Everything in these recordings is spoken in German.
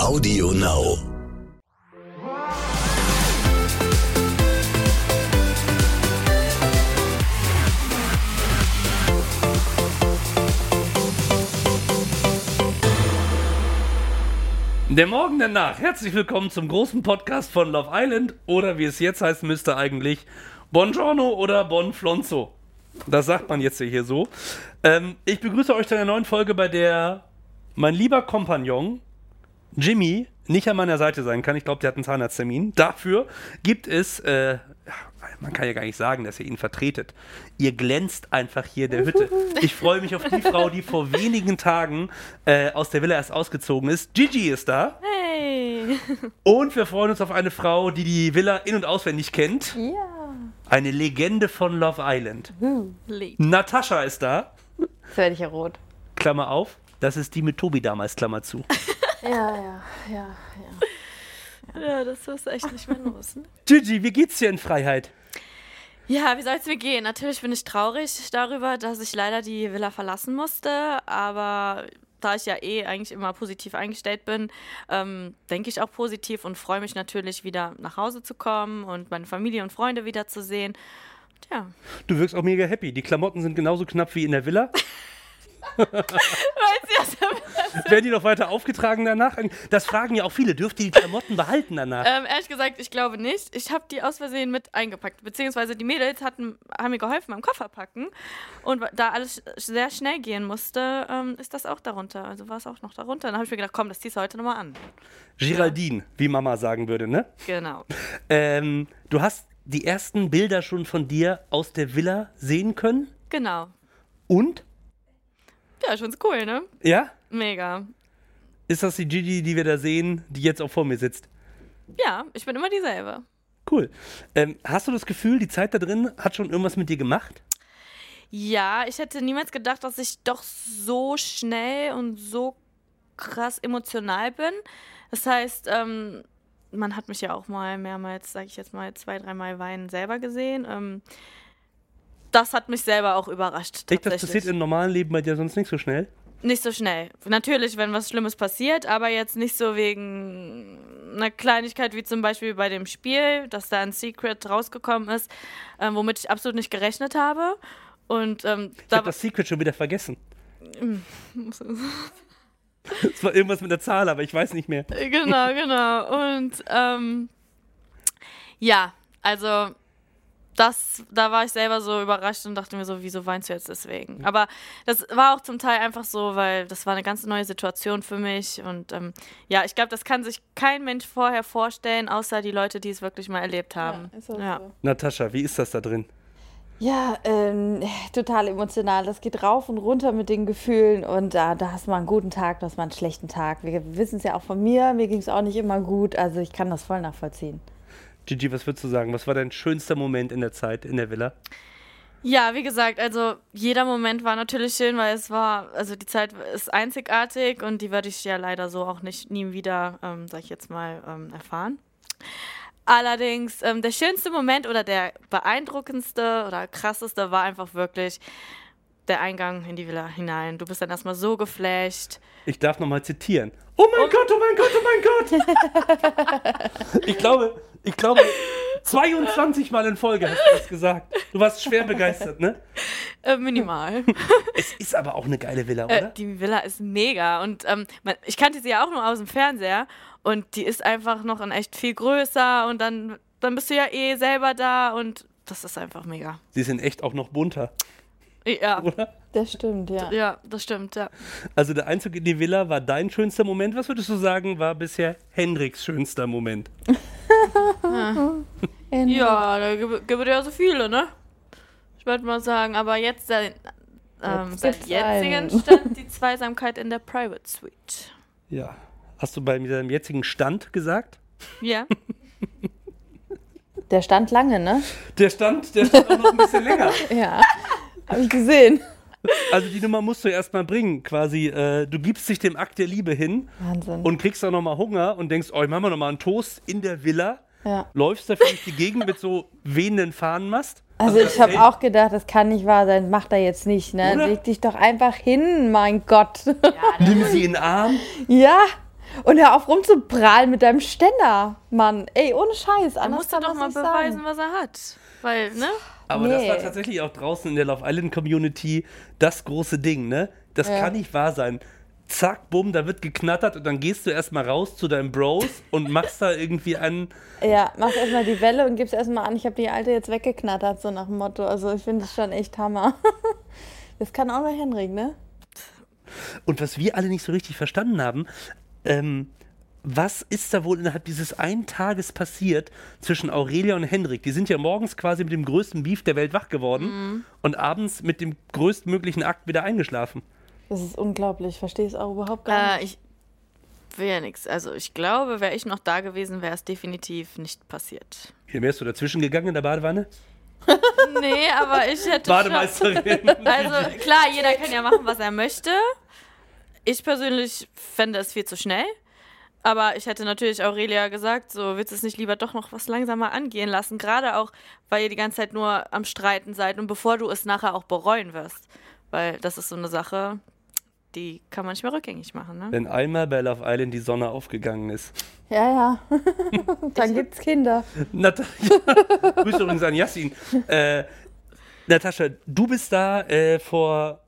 Audio Now. Der Morgen danach. Herzlich willkommen zum großen Podcast von Love Island oder wie es jetzt heißen müsste eigentlich Buongiorno oder Bon Flonzo. Das sagt man jetzt hier so. Ähm, ich begrüße euch zu einer neuen Folge, bei der mein lieber Kompagnon Jimmy nicht an meiner Seite sein kann. Ich glaube, der hat einen Zahnarzttermin. Dafür gibt es, äh, man kann ja gar nicht sagen, dass ihr ihn vertretet. Ihr glänzt einfach hier der Hütte. Ich freue mich auf die Frau, die vor wenigen Tagen äh, aus der Villa erst ausgezogen ist. Gigi ist da. Hey! Und wir freuen uns auf eine Frau, die die Villa in- und auswendig kennt. Ja. Eine Legende von Love Island. Lieb. Natascha ist da. Jetzt werde ich ja rot. Klammer auf. Das ist die mit Tobi damals, Klammer zu. Ja, ja, ja, ja. Ja, das ist echt nicht mehr los. Ne? Gigi, wie geht's dir in Freiheit? Ja, wie soll es mir gehen? Natürlich bin ich traurig darüber, dass ich leider die Villa verlassen musste, aber da ich ja eh eigentlich immer positiv eingestellt bin, ähm, denke ich auch positiv und freue mich natürlich wieder nach Hause zu kommen und meine Familie und Freunde wiederzusehen. Tja, Du wirkst auch mega happy. Die Klamotten sind genauso knapp wie in der Villa. Werden die noch weiter aufgetragen danach? Das fragen ja auch viele. Dürft ihr die Klamotten behalten danach? Ähm, ehrlich gesagt, ich glaube nicht. Ich habe die aus Versehen mit eingepackt. Beziehungsweise die Mädels hatten, haben mir geholfen beim Kofferpacken. Und da alles sehr schnell gehen musste, ähm, ist das auch darunter. Also war es auch noch darunter. Dann habe ich mir gedacht, komm, das ziehst du heute nochmal an. Geraldine, wie Mama sagen würde, ne? Genau. Ähm, du hast die ersten Bilder schon von dir aus der Villa sehen können? Genau. Und? Ja, schon cool, ne? Ja? Mega. Ist das die Gigi, die wir da sehen, die jetzt auch vor mir sitzt? Ja, ich bin immer dieselbe. Cool. Ähm, hast du das Gefühl, die Zeit da drin hat schon irgendwas mit dir gemacht? Ja, ich hätte niemals gedacht, dass ich doch so schnell und so krass emotional bin. Das heißt, ähm, man hat mich ja auch mal mehrmals, sage ich jetzt mal, zwei, dreimal weinen selber gesehen. Ähm, das hat mich selber auch überrascht. Echt, das passiert im normalen Leben bei dir sonst nicht so schnell? Nicht so schnell. Natürlich, wenn was Schlimmes passiert, aber jetzt nicht so wegen einer Kleinigkeit wie zum Beispiel bei dem Spiel, dass da ein Secret rausgekommen ist, ähm, womit ich absolut nicht gerechnet habe. Und ähm, Ich da habe das Secret schon wieder vergessen. Es war irgendwas mit der Zahl, aber ich weiß nicht mehr. genau, genau. Und ähm, ja, also das, da war ich selber so überrascht und dachte mir so, wieso weinst du jetzt deswegen? Aber das war auch zum Teil einfach so, weil das war eine ganz neue Situation für mich und ähm, ja, ich glaube, das kann sich kein Mensch vorher vorstellen, außer die Leute, die es wirklich mal erlebt haben. Ja, Ja. so. Natascha, wie ist das da drin? Ja, ähm, total emotional. Das geht rauf und runter mit den Gefühlen und da, da hast du mal einen guten Tag, da hast du mal einen schlechten Tag. Wir wissen es ja auch von mir, mir ging es auch nicht immer gut, also ich kann das voll nachvollziehen. Gigi, was würdest du sagen? Was war dein schönster Moment in der Zeit in der Villa? Ja, wie gesagt, also jeder Moment war natürlich schön, weil es war, also die Zeit ist einzigartig und die werde ich ja leider so auch nicht nie wieder, ähm, sag ich jetzt mal, ähm, erfahren. Allerdings, ähm, der schönste Moment oder der beeindruckendste oder krasseste war einfach wirklich der Eingang in die Villa hinein. Du bist dann erstmal so geflasht. Ich darf nochmal zitieren. Oh mein Gott, oh mein Gott, oh mein Gott! ich glaube, ich glaube, 22 Mal in Folge hast du das gesagt. Du warst schwer begeistert, ne? Äh, minimal. Es ist aber auch eine geile Villa, Äh, oder? die Villa ist mega und ähm, man, ich kannte sie ja auch nur aus dem Fernseher und die ist einfach noch in echt viel größer und dann, dann bist du ja eh selber da und das ist einfach mega. Sie sind echt auch noch bunter, Ja, oder? Das stimmt, ja. ja, das stimmt, ja. Also der Einzug in die Villa war dein schönster Moment. Was würdest du sagen, war bisher Hendriks schönster Moment? Ja, da gibt es ja so viele, ne? Ich würde mal sagen, aber jetzt seit, ähm, Jetzt seit jetzigen einen. Stand die Zweisamkeit in der Private Suite. Ja. Hast du bei deinem jetzigen Stand gesagt? Ja, Der stand lange, ne? Der Stand, der stand auch noch ein bisschen länger. Ja. Habe ich gesehen. Also die Nummer musst du erst mal bringen, quasi. Äh, du gibst dich dem Akt der Liebe hin Wahnsinn. und kriegst dann nochmal Hunger und denkst, oh, ich mach mal nochmal einen Toast in der Villa. ja. Läufst dafür durch die Gegend mit so wehenden Fahnenmast. Also ich habe auch gedacht, das kann nicht wahr sein, mach da jetzt nicht, ne? Oder? Leg dich doch einfach hin, mein Gott. Nimm sie in den Arm. ja, Und hör auf rumzuprallen mit deinem Ständer, Mann. Ey, ohne Scheiß. Er anders musste kann doch das mal beweisen, sagen. was er hat. Weil, ne? Aber das Nee. war tatsächlich auch draußen in der Love Island Community das große Ding, ne? Das Ja. kann nicht wahr sein. Zack, bumm, da wird geknattert und dann gehst du erstmal raus zu deinen Bros und machst da irgendwie einen. Ja, mach erstmal die Welle und gib's erstmal an. Ich habe die alte jetzt weggeknattert, so nach dem Motto. Also ich finde das schon echt Hammer. Das kann auch nur Henrik, ne? Und was wir alle nicht so richtig verstanden haben, ähm, was ist da wohl innerhalb dieses einen Tages passiert zwischen Aurelia und Henrik? Die sind ja morgens quasi mit dem größten Beef der Welt wach geworden Mhm. und abends mit dem größtmöglichen Akt wieder eingeschlafen. Das ist unglaublich. Ich verstehe es auch überhaupt gar Äh, nicht. ich will ja nichts. Also ich glaube, wäre ich noch da gewesen, wäre es definitiv nicht passiert. Wie wärst du dazwischen gegangen in der Badewanne? Nee, aber ich hätte Bademeisterin. Schon, also klar, jeder kann ja machen, was er möchte. Ich persönlich fände es viel zu schnell. Aber ich hätte natürlich Aurelia gesagt, so willst du es nicht lieber doch noch was langsamer angehen lassen. Gerade auch, weil ihr die ganze Zeit nur am Streiten seid und bevor du es nachher auch bereuen wirst. Weil das ist so eine Sache, die kann man nicht mehr rückgängig machen. Ne? Wenn einmal bei Love Island die Sonne aufgegangen ist. Ja, ja. Dann gibt's Kinder. Natascha, Grüße übrigens an Yassin. Äh, Natascha, du bist da äh, vor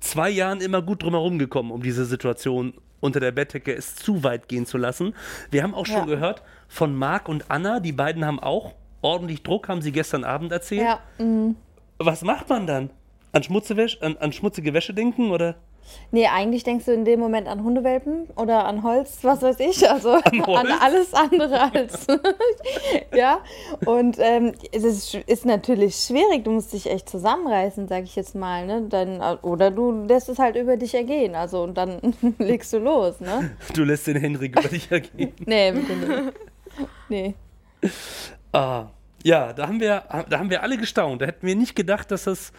zwei Jahren immer gut drumherum gekommen, um diese Situation unter der Bettdecke es zu weit gehen zu lassen. Wir haben auch schon Ja. gehört von Marc und Anna, die beiden haben auch ordentlich Druck, haben sie gestern Abend erzählt. Ja. mhm. Was macht man dann? An, Schmutzewäsche, an, an schmutzige Wäsche denken oder? Nee, eigentlich denkst du in dem Moment an Hundewelpen oder an Holz, was weiß ich, also an, Holz? alles andere als. ja, und ähm, es ist, ist natürlich schwierig, du musst dich echt zusammenreißen, sag ich jetzt mal, ne? Dann, oder du lässt es halt über dich ergehen, also und dann legst du los, ne? Du lässt den Henrik über dich ergehen. Nee, bitte nicht. Nee. Ah, ja, da haben, wir, da haben wir alle gestaunt. Da hätten wir nicht gedacht, dass das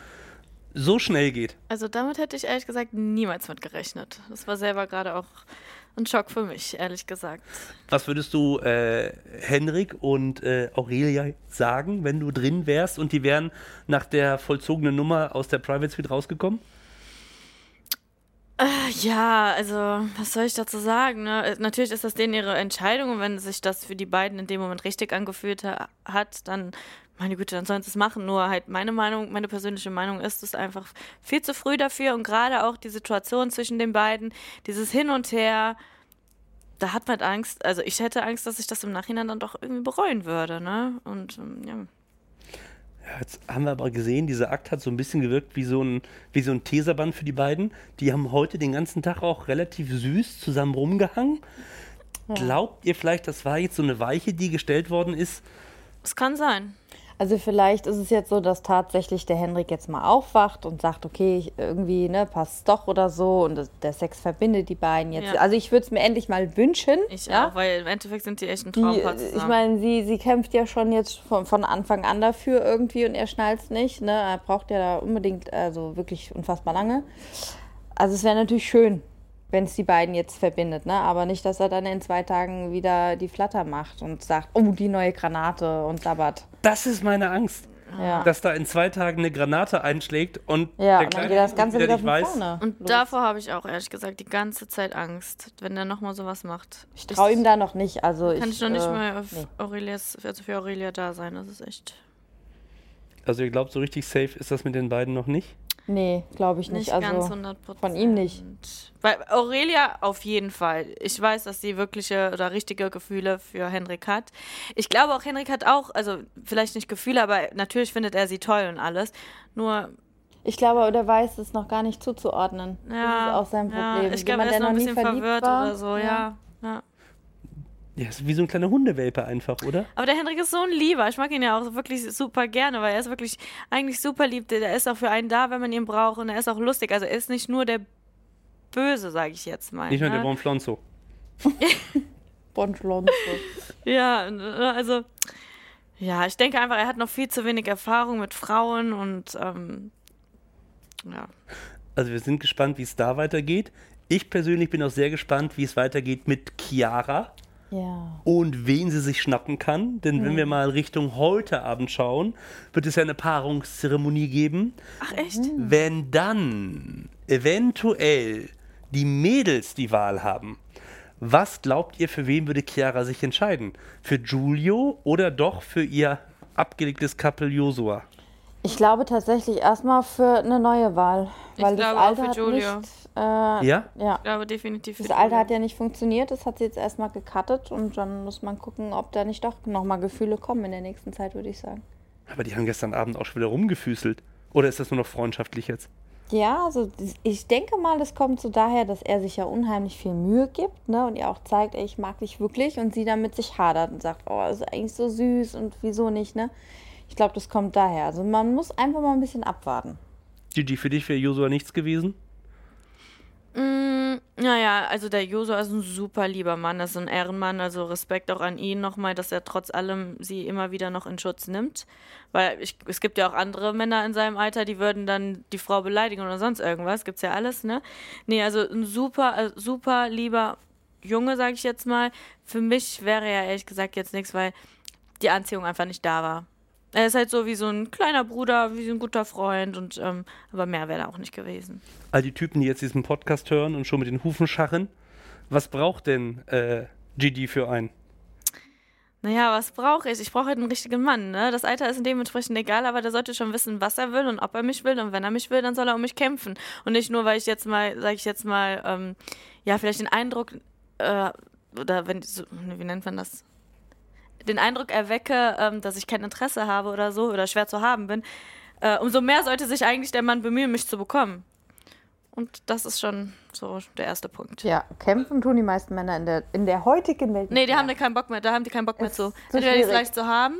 so schnell geht. Also damit hätte ich ehrlich gesagt niemals mit gerechnet. Das war selber gerade auch ein Schock für mich, ehrlich gesagt. Was würdest du äh, Henrik und äh, Aurelia sagen, wenn du drin wärst und die wären nach der vollzogenen Nummer aus der Private Suite rausgekommen? Ja, also, was soll ich dazu sagen? Ne? Äh, Natürlich ist das denen ihre Entscheidung und wenn sich das für die beiden in dem Moment richtig angefühlt ha hat, dann, meine Güte, dann sollen sie es machen. Nur halt meine Meinung, meine persönliche Meinung ist es einfach viel zu früh dafür und gerade auch die Situation zwischen den beiden, dieses Hin und Her, da hat man Angst, also ich hätte Angst, dass ich das im Nachhinein dann doch irgendwie bereuen würde, ne? Und ähm, ja. Ja, jetzt haben wir aber gesehen, dieser Akt hat so ein bisschen gewirkt wie so ein, wie so ein Teserband für die beiden. Die haben heute den ganzen Tag auch relativ süß zusammen rumgehangen. Glaubt ihr vielleicht, das war jetzt so eine Weiche, die gestellt worden ist? Es kann sein. Also vielleicht ist es jetzt so, dass tatsächlich der Henrik jetzt mal aufwacht und sagt, okay, ich, irgendwie ne, passt doch oder so und der Sex verbindet die beiden jetzt. Ja. Also ich würde es mir endlich mal wünschen. Ich ja? auch, weil im Endeffekt sind die echt ein Traumpaar ich zusammen. meine, sie, sie kämpft ja schon jetzt von, von Anfang an dafür irgendwie und er schnallt es nicht. Ne? Er braucht ja da unbedingt, also wirklich unfassbar lange. Also es wäre natürlich schön, wenn es die beiden jetzt verbindet, ne? Aber nicht, dass er dann in zwei Tagen wieder die Flatter macht und sagt, oh, die neue Granate und sabbert. Das ist meine Angst. Ja. Dass da in zwei Tagen eine Granate einschlägt und Ja, der und dann Kleine geht das Ganze wieder nicht von weiß. vorne. Und los. davor habe ich auch ehrlich gesagt die ganze Zeit Angst, wenn der nochmal sowas macht. Ich traue ihm da noch nicht. Also Kann ich noch nicht äh, mal auf nee. Aurelias, also für Aurelia da sein. Das ist echt Also ihr glaubt, so richtig safe ist das mit den beiden noch nicht? Nee, glaube ich nicht nicht. ganz Also 100 von ihm nicht. Weil Aurelia auf jeden Fall. Ich weiß, dass sie wirkliche oder richtige Gefühle für Henrik hat. Ich glaube auch, Henrik hat auch, also vielleicht nicht Gefühle, aber natürlich findet er sie toll und alles. Nur, ich glaube, der weiß es noch gar nicht zuzuordnen. ja. das ist auch sein Problem. Ja, ich glaube, er ist noch ein nie bisschen verliebt verwirrt war, oder so, ja. ja. Ja, ist wie so ein kleiner Hundewelpe einfach, oder? Aber der Henrik ist so ein Lieber. Ich mag ihn ja auch wirklich super gerne, weil er ist wirklich eigentlich super lieb. Der ist auch für einen da, wenn man ihn braucht. Und er ist auch lustig. Also er ist nicht nur der Böse, sage ich jetzt mal. Nicht nur ne? der Bonflonzo. Bonschlonzo. Ja, ne, also ja, ich denke einfach, er hat noch viel zu wenig Erfahrung mit Frauen und ähm, ja. Also wir sind gespannt, wie es da weitergeht. Ich persönlich bin auch sehr gespannt, wie es weitergeht mit Chiara Ja. und wen sie sich schnappen kann. Denn wenn wir mal Richtung heute Abend schauen, wird es ja eine Paarungszeremonie geben. Ach echt? Wenn dann eventuell die Mädels die Wahl haben, Was glaubt ihr, für wen würde Chiara sich entscheiden? Für Giulio oder doch für ihr abgelegtes Couple Josua? Ich glaube tatsächlich erstmal für eine neue Wahl. Ich Weil das glaube auch alte für hat Giulio. nicht. Äh, Ja? ja. Glaube definitiv. Das alte Giulio. hat ja nicht funktioniert, das hat sie jetzt erstmal gecuttet und dann muss man gucken, ob da nicht doch nochmal Gefühle kommen in der nächsten Zeit, würde ich sagen. Aber die haben gestern Abend auch schon wieder rumgefüßelt. Oder ist das nur noch freundschaftlich jetzt? Ja, also ich denke mal, das kommt so daher, dass er sich ja unheimlich viel Mühe gibt ne, und ihr auch zeigt, ey, ich mag dich wirklich und sie dann mit sich hadert und sagt, oh, das ist eigentlich so süß und wieso nicht, ne? Ich glaube, das kommt daher. Also man muss einfach mal ein bisschen abwarten. Gigi, für dich wäre Josua nichts gewesen? Mm, naja, also der Josua ist ein super lieber Mann, ist ein Ehrenmann, also Respekt auch an ihn nochmal, dass er trotz allem sie immer wieder noch in Schutz nimmt. Weil ich, es gibt ja auch andere Männer in seinem Alter, die würden dann die Frau beleidigen oder sonst irgendwas. Gibt's ja alles, ne? Nee, also ein super, äh, super lieber Junge, sag ich jetzt mal. Für mich wäre er ehrlich gesagt jetzt nichts, weil die Anziehung einfach nicht da war. Er ist halt so wie so ein kleiner Bruder, wie so ein guter Freund und ähm, aber mehr wäre da auch nicht gewesen. All die Typen, die jetzt diesen Podcast hören und schon mit den Hufen scharren, was braucht denn äh, Gigi für einen? Naja, was brauche ich? Ich brauche halt einen richtigen Mann, ne? Das Alter ist dementsprechend egal, aber der sollte schon wissen, was er will und ob er mich will. Und wenn er mich will, dann soll er um mich kämpfen. Und nicht nur, weil ich jetzt mal, sage ich jetzt mal, ähm, ja, vielleicht den Eindruck, äh, oder wenn, so, wie nennt man das? Den Eindruck erwecke, ähm, dass ich kein Interesse habe oder so, oder schwer zu haben bin. Äh, umso mehr sollte sich eigentlich der Mann bemühen, mich zu bekommen. Und das ist schon so der erste Punkt. Ja, kämpfen tun die meisten Männer in der, in der heutigen Welt. Nee, die haben da keinen Bock mehr, da haben die keinen Bock mehr zu. Entweder die schwierig. leicht zu haben,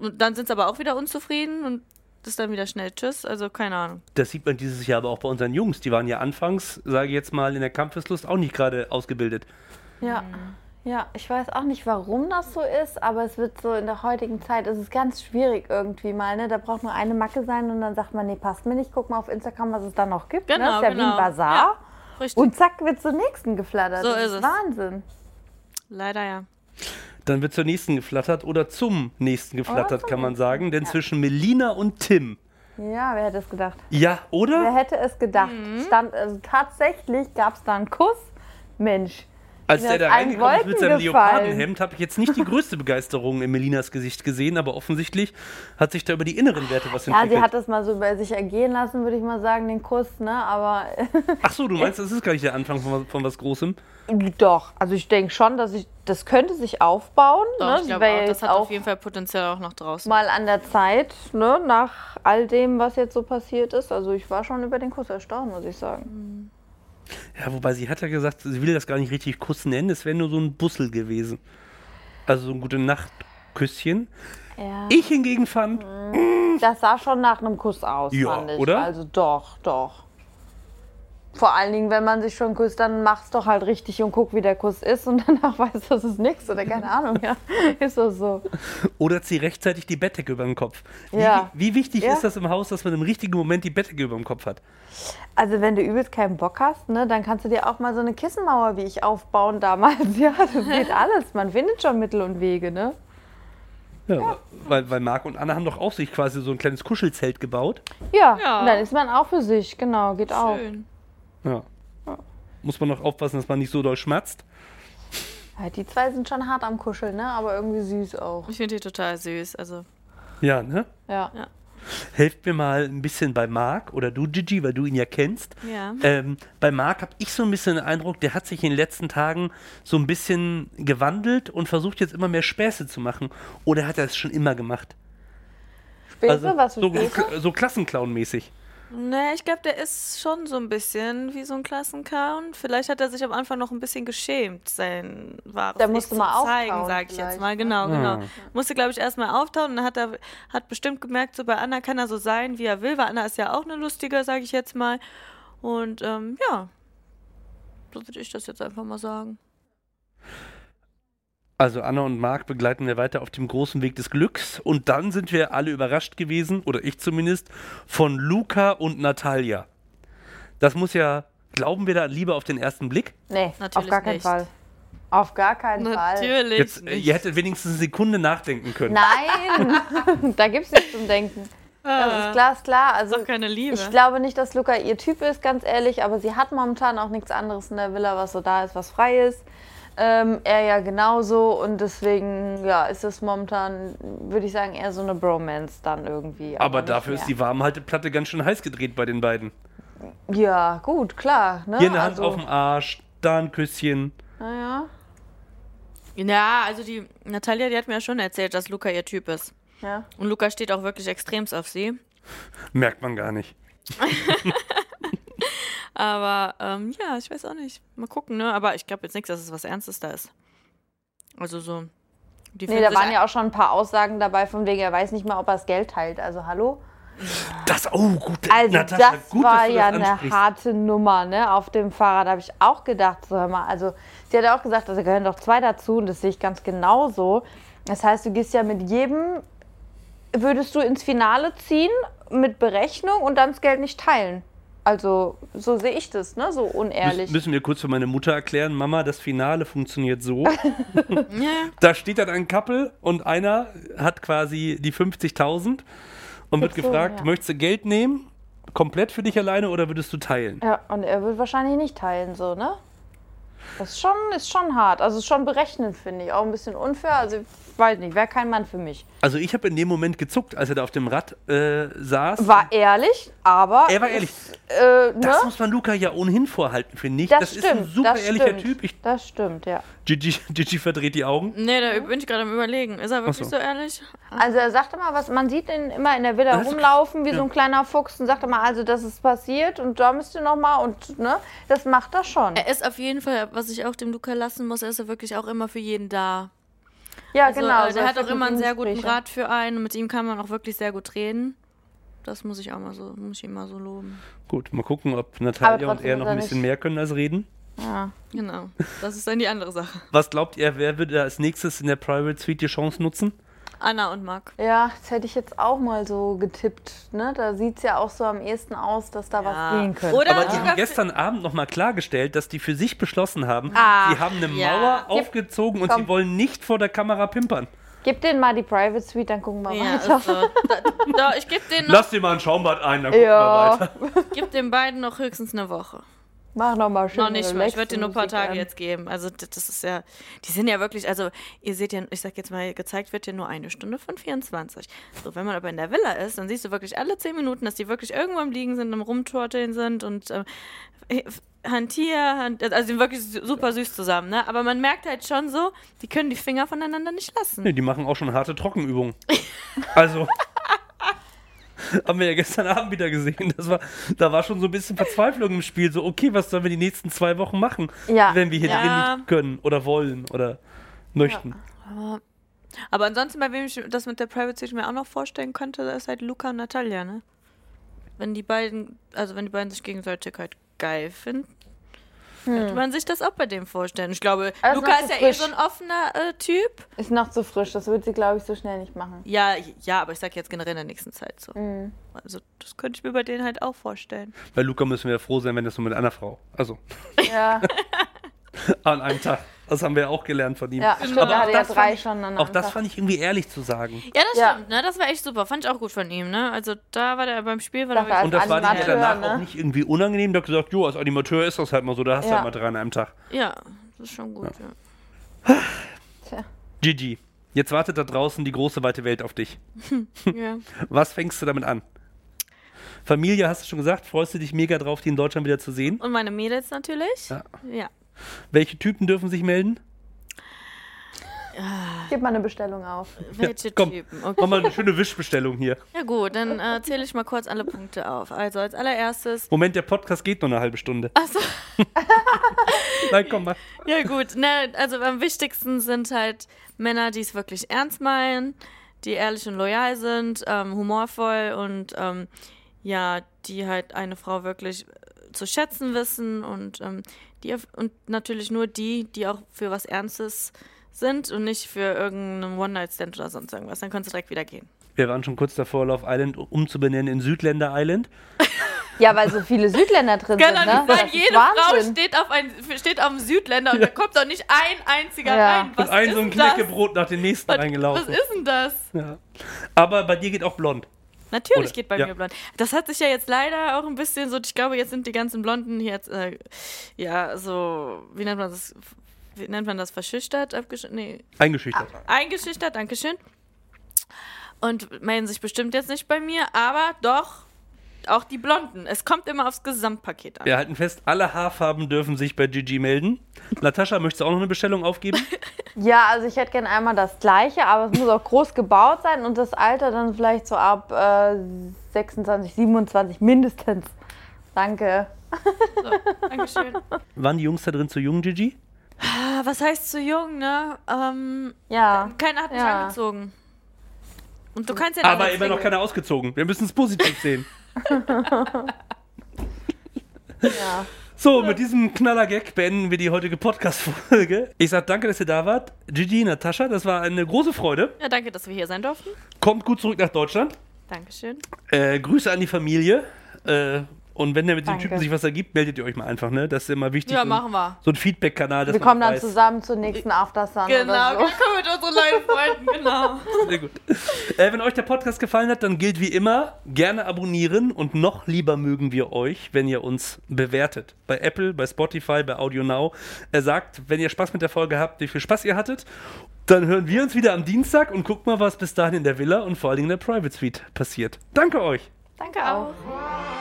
und dann sind sie aber auch wieder unzufrieden und das ist dann wieder schnell Tschüss. Also keine Ahnung. Das sieht man dieses Jahr aber auch bei unseren Jungs. Die waren ja anfangs, sage ich jetzt mal, in der Kampfeslust auch nicht gerade ausgebildet. Ja. Ja, ich weiß auch nicht, warum das so ist, aber es wird so in der heutigen Zeit, es ist ganz schwierig irgendwie mal, ne? Da braucht nur eine Macke sein und dann sagt man, nee, passt mir nicht, guck mal auf Instagram, was es da noch gibt. ne? Genau, ist ja wie genau. ein Bazar. Ja, richtig. Und zack, wird zur nächsten geflattert. So das ist es. Wahnsinn. Leider ja. Dann wird zur nächsten geflattert oder zum nächsten geflattert, zum kann man sagen. Denn ja. zwischen Melina und Tim. Ja, wer hätte es gedacht? Ja, Wer oder? hätte es gedacht? Mhm. Stand, also tatsächlich gab es da einen Kuss. Mensch. Als der da reingekommen ist mit seinem. Leopardenhemd, habe ich jetzt nicht die größte Begeisterung in Melinas Gesicht gesehen, aber offensichtlich hat sich da über die inneren Werte was Ja, entwickelt. sie hat das mal so bei sich ergehen lassen, würde ich mal sagen, den Kuss, ne? Aber Ach so, du meinst, das ist gar nicht der Anfang von, was- von was Großem? doch. Also ich denke schon, dass ich, das könnte sich aufbauen. Doch, ne? ich glaube auch, das hat auf jeden Fall Potenzial auch noch draußen. mal an der Zeit, ne? Nach all dem, was jetzt so passiert ist. Also ich war schon über den Kuss erstaunt, muss ich sagen. Ja, wobei sie hat ja gesagt, sie will das gar nicht richtig Kuss nennen, es wäre nur so ein Bussel gewesen. Also so ein gute Nacht-Küsschen. Ja. Ich hingegen fand, Das sah schon nach einem Kuss aus, Ja, fand ich. oder? Also doch, doch. Vor allen Dingen, wenn man sich schon küsst, dann mach's doch halt richtig und guck, wie der Kuss ist und danach weißt du, das ist nichts oder keine Ahnung, ja. Ist das so. oder sie rechtzeitig die Bettdecke über dem Kopf. Wie, Ja. wie wichtig Ja. ist das im Haus, dass man im richtigen Moment die Bettdecke über dem Kopf hat? Also wenn du übelst keinen Bock hast, ne, dann kannst du dir auch mal so eine Kissenmauer wie ich aufbauen damals. Ja, das geht alles. Man findet schon Mittel und Wege, ne? Ja, Weil, weil Marc und Anna haben doch auch sich quasi so ein kleines Kuschelzelt gebaut. Ja, Ja. und dann ist man auch für sich, genau, geht auch. Ja. Muss man noch aufpassen, dass man nicht so doll schmatzt. Ja, die zwei sind schon hart am Kuscheln, ne? aber irgendwie süß auch. Ich finde die total süß. Also Ja, ne? Ja. Ja. Helft mir mal ein bisschen bei Marc oder du, Gigi, weil du ihn ja kennst. ja. Ähm, bei Marc habe ich so ein bisschen den Eindruck, der hat sich in den letzten Tagen so ein bisschen gewandelt und versucht jetzt immer mehr Späße zu machen. Oder hat er es schon immer gemacht? Späße, was für so, Späße? so Klassenclown-mäßig. Nee, ich glaube, der ist schon so ein bisschen wie so ein Klassenclown. Vielleicht hat er sich am Anfang noch ein bisschen geschämt, sein wahres Der Ich musste zu mal zeigen, auftauen sag ich jetzt vielleicht, mal. ne? Genau, genau. Musste, glaube ich, erstmal auftauchen und dann hat er hat bestimmt gemerkt, so bei Anna kann er so sein, wie er will, weil Anna ist ja auch eine lustige, sage ich jetzt mal. Und ähm, ja, so würde ich das jetzt einfach mal sagen. Also Anna und Marc begleiten wir weiter auf dem großen Weg des Glücks. Und dann sind wir alle überrascht gewesen, oder ich zumindest, von Luca und Natalia. Das muss ja, glauben wir da lieber auf den ersten Blick? Nee, auf Natürlich gar keinen nicht. Fall. Auf gar keinen Fall. Natürlich. Jetzt, äh, nicht. ihr hättet wenigstens eine Sekunde nachdenken können. Nein, da gibt's nichts zum Denken. Das ist glasklar. Also Doch keine Liebe. ich glaube nicht, dass Luca ihr Typ ist, ganz ehrlich, aber sie hat momentan auch nichts anderes in der Villa, was so da ist, was frei ist. Ähm, er ja genauso und deswegen ja, ist es momentan, würde ich sagen, eher so eine Bromance dann irgendwie. Aber nicht dafür mehr. ist die Warmhalteplatte ganz schön heiß gedreht bei den beiden. Ja, gut, klar. Ne? Hier eine Hand also, auf dem Arsch, da ein Küsschen. Naja, Ja, also die Natalia, die hat mir ja schon erzählt, dass Luca ihr Typ ist. ja. Und Luca steht auch wirklich extremst auf sie. Merkt man gar nicht. Aber ähm, ja, ich weiß auch nicht. Mal gucken, ne? Aber ich glaube jetzt nichts, dass es was Ernstes da ist. Also so. Die Nee, da waren ja auch schon ein paar Aussagen dabei, von wegen, er weiß nicht mal, ob er das Geld teilt. Also hallo? Das, oh, gut. Also Natascha, das gut, war ja das eine harte Nummer, ne? Auf dem Fahrrad habe ich auch gedacht, so hör mal, also sie hat ja auch gesagt, also gehören doch zwei dazu und das sehe ich ganz genauso. Das heißt, du gehst ja mit jedem, würdest du ins Finale ziehen mit Berechnung und dann das Geld nicht teilen. Also so sehe ich das, ne? So unehrlich. Müssen, müssen wir kurz für meine Mutter erklären, Mama, das Finale funktioniert so. Da steht dann ein Couple und einer hat quasi die 50.000 und wird so, gefragt, ja. möchtest du Geld nehmen, komplett für dich alleine oder würdest du teilen? Ja, und er wird wahrscheinlich nicht teilen, so, ne? Das ist schon, ist schon hart. Also ist schon berechnend, finde ich. Auch ein bisschen unfair. Also weiß nicht, wäre kein Mann für mich. Also ich habe in dem Moment gezuckt, als er da auf dem Rad äh, saß. War ehrlich, aber. Er war ehrlich. Äh, ne? Das muss man Luca ja ohnehin vorhalten, finde ich. Das, Das, stimmt. ist ein super das ehrlicher stimmt. Typ. Ich, das stimmt, ja. Gigi, Gigi verdreht die Augen. nee, da bin ich gerade am überlegen. Ist er wirklich so. so. ehrlich? Also er sagte mal, was man sieht ihn immer in der Villa Das ist- rumlaufen wie so ja. ein kleiner Fuchs und sagte mal, also das ist passiert und da müsst ihr noch mal und ne, das macht er schon. Er ist auf jeden Fall, was ich auch dem Luca lassen muss, er ist ja wirklich auch immer für jeden da. Ja, Also, genau. äh, so der hat auch immer einen sehr guten. Rat für einen und mit ihm kann man auch wirklich sehr gut reden. Das muss ich auch mal so, muss ich ihm mal so loben. Gut, mal gucken, ob Natalia und er noch er ein bisschen nicht- mehr können als reden. Ja. Genau. Das ist dann die andere Sache. Was glaubt ihr, wer würde als nächstes in der Private Suite die Chance nutzen? Anna und Marc. ja, das hätte ich jetzt auch mal so getippt. Ne? Da sieht es ja auch so am ehesten aus, dass da Ja. was gehen könnte. Oder Aber die haben gestern Abend nochmal klargestellt, dass die für sich beschlossen haben, Ach, sie haben eine ja. Mauer Gib- aufgezogen und komm. sie wollen nicht vor der Kamera pimpern. Gib denen mal die Private Suite, dann gucken wir Ja, weiter. so. Da, da, ich gebe denen, noch- Lass dir mal ein Schaumbad ein, dann gucken Ja. wir weiter. geb den beiden noch höchstens eine Woche. Mach noch mal schön. Noch nicht mal. Ich würde dir nur ein paar Tage an. jetzt geben. Also das ist ja, die sind ja wirklich, also ihr seht ja, ich sag jetzt mal, gezeigt wird ja nur eine Stunde von 24. So, wenn man aber in der Villa ist, dann siehst du wirklich alle 10 Minuten, dass die wirklich irgendwo am Liegen sind, am Rumtorteln sind und äh, Hantier, Hand, also die sind wirklich su- super süß zusammen, ne? Aber man merkt halt schon so, die können die Finger voneinander nicht lassen. Nee, die machen auch schon harte Trockenübungen. Also. haben wir ja gestern Abend wieder gesehen. Das war, da war schon so ein bisschen Verzweiflung im Spiel. So, okay, was sollen wir die nächsten zwei Wochen machen, Ja. wenn wir hier Ja. drin nicht können oder wollen oder möchten? Aber, aber ansonsten, bei wem ich das mit der Private Suite mir auch noch vorstellen könnte, das ist halt Luca und Natalia, ne? Wenn die beiden, also wenn die beiden sich gegenseitig halt geil finden, könnte man sich das auch bei dem vorstellen. Ich glaube, Also Luca ist ja eh frisch. so ein offener äh, Typ. Ist noch zu frisch, das wird sie, glaube ich, so schnell nicht machen. Ja, ja, aber ich sag jetzt generell in der nächsten Zeit so. Mhm. Also das könnte ich mir bei denen halt auch vorstellen. Bei Luca müssen wir ja froh sein, wenn das nur mit einer Frau. Also, Ja, an einem Tag. Das haben wir ja auch gelernt von ihm. ja stimmt, Aber da auch ja das drei fand ich- schon Auch das fand ich irgendwie ehrlich zu sagen. Ja, das Ja. stimmt, ne? Das war echt super. Fand ich auch gut von ihm, ne? Also da war der beim Spiel, war Dachte, der Und das war ihm ja danach ne? auch nicht irgendwie unangenehm. Der hat gesagt, jo, als Animateur ist das halt mal so, da hast du Ja. halt mal drei an einem Tag. Ja, das ist schon gut, ja. Tja. Gigi, jetzt wartet da draußen die große weite Welt auf dich. ja. Was fängst du damit an? Familie, hast du schon gesagt, freust du dich mega drauf, die in Deutschland wieder zu sehen? Und meine Mädels natürlich. Ja. ja. Welche Typen dürfen sich melden? Gib mal eine Bestellung auf. Welche komm. Typen? Okay. Mach mal eine schöne Wischbestellung hier. Ja gut, dann äh, zähle ich mal kurz alle Punkte auf. Also als allererstes. Moment, der Podcast geht nur eine halbe Stunde. Achso, Nein, komm mal. ja gut. Ne, also am wichtigsten sind halt Männer, die es wirklich ernst meinen, die ehrlich und loyal sind, ähm, humorvoll und ähm, ja, die halt eine Frau wirklich zu schätzen wissen und ähm, die und natürlich nur die, die auch für was Ernstes sind und nicht für irgendeinen One-Night-Stand oder sonst irgendwas. Dann kannst du direkt wieder gehen. Wir waren schon kurz davor, Love Island umzubenennen in Südländer Island. Ja, weil so viele Südländer drin Kann sind, doch ne? ist jede Frau Wahnsinn. steht auf, ein, steht auf dem Südländer und da kommt doch nicht ein einziger Ja. rein. Was Und ein ist so ein? Knäckebrot nach dem nächsten Was, was reingelaufen. ist denn das? Ja. Aber bei dir geht auch blond. Natürlich Oder- geht bei ja. mir blond. Das hat sich ja jetzt leider auch ein bisschen so, ich glaube, jetzt sind die ganzen Blonden jetzt, äh, ja, so, wie nennt man das? Wie nennt man das? Verschüchtert? Abgesch nee, Eingeschüchtert. eingeschüchtert, Dankeschön. Und melden sich bestimmt jetzt nicht bei mir, aber doch auch die Blonden. Es kommt immer aufs Gesamtpaket an. Wir halten fest, alle Haarfarben dürfen sich bei Gigi melden. Natascha, möchtest du auch noch eine Bestellung aufgeben? Ja, also ich hätte gerne einmal das gleiche, aber es muss auch groß gebaut sein und das Alter dann vielleicht so ab äh, 26, 27 mindestens. Danke. Dankeschön. Waren die Jungs da drin zu jung, Gigi? Ah, Was heißt zu jung, ne? Ähm, Ja. keiner hat mich Ja. angezogen. Und du kannst ja Aber immer noch keiner ausgezogen. Wir müssen es positiv sehen. ja. So, mit diesem Knaller-Gag beenden wir die heutige Podcast-Folge. Ich sag danke, dass ihr da wart. Gigi, Natascha, das war eine große Freude. Ja, danke, dass wir hier sein durften. Kommt gut zurück nach Deutschland. Dankeschön. Äh, Grüße an die Familie. Äh, und wenn der mit dem Danke. Typen sich was ergibt, meldet ihr euch mal einfach, ne? Das ist immer wichtig. Ja, so machen wir. So ein Feedback-Kanal. Wir kommen dann weiß. zusammen zur nächsten Aftersun Genau, oder wir so. kommen mit unseren Live-Freunden, genau. Sehr gut. Äh, wenn euch der Podcast gefallen hat, dann gilt wie immer, gerne abonnieren und noch lieber mögen wir euch, wenn ihr uns bewertet. Bei Apple, bei Spotify, bei Audio Now. Er sagt, wenn ihr Spaß mit der Folge habt, wie viel Spaß ihr hattet. Dann hören wir uns wieder am Dienstag und gucken mal, was bis dahin in der Villa und vor allen Dingen in der Private Suite passiert. Danke euch! Danke auch.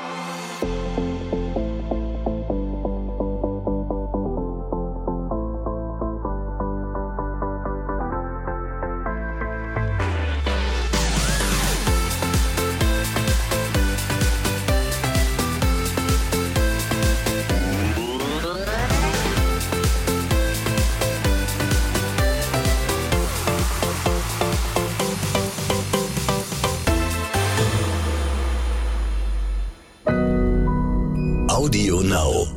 Audio Now.